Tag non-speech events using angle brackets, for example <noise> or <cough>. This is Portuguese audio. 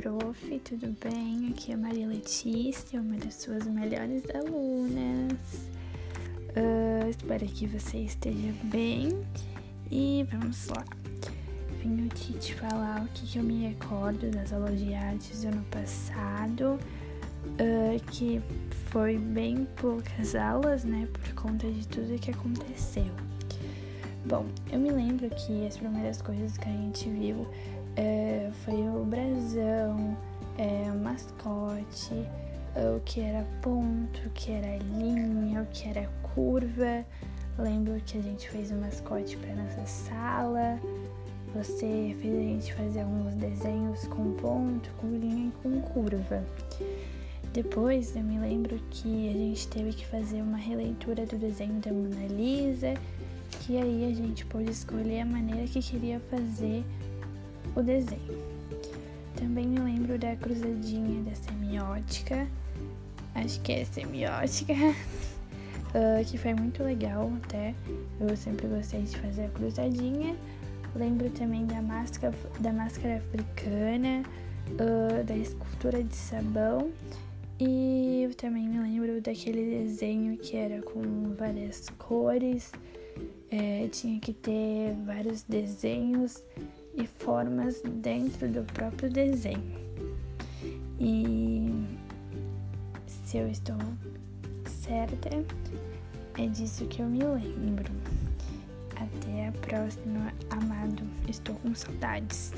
prof, tudo bem? Aqui é Maria Letícia, uma das suas melhores alunas. Uh, espero que você esteja bem e vamos lá. Vim aqui te falar o que, que eu me recordo das aulas de artes do ano passado, uh, que foi bem poucas aulas, né, por conta de tudo que aconteceu. Bom, eu me lembro que as primeiras coisas que a gente viu é, foi o brasão, é, o mascote, o que era ponto, o que era linha, o que era curva. Lembro que a gente fez um mascote para nossa sala. Você fez a gente fazer alguns desenhos com ponto, com linha e com curva. Depois eu me lembro que a gente teve que fazer uma releitura do desenho da Mona Lisa, que aí a gente pôde escolher a maneira que queria fazer o desenho. Também me lembro da cruzadinha da semiótica, acho que é semiótica, uh, <laughs> que foi muito legal até. Eu sempre gostei de fazer a cruzadinha. Lembro também da máscara, da máscara africana, uh, da escultura de sabão. E eu também me lembro daquele desenho que era com várias cores, é, tinha que ter vários desenhos e formas dentro do próprio desenho. E se eu estou certa, é disso que eu me lembro. Até a próxima, amado. Estou com saudades.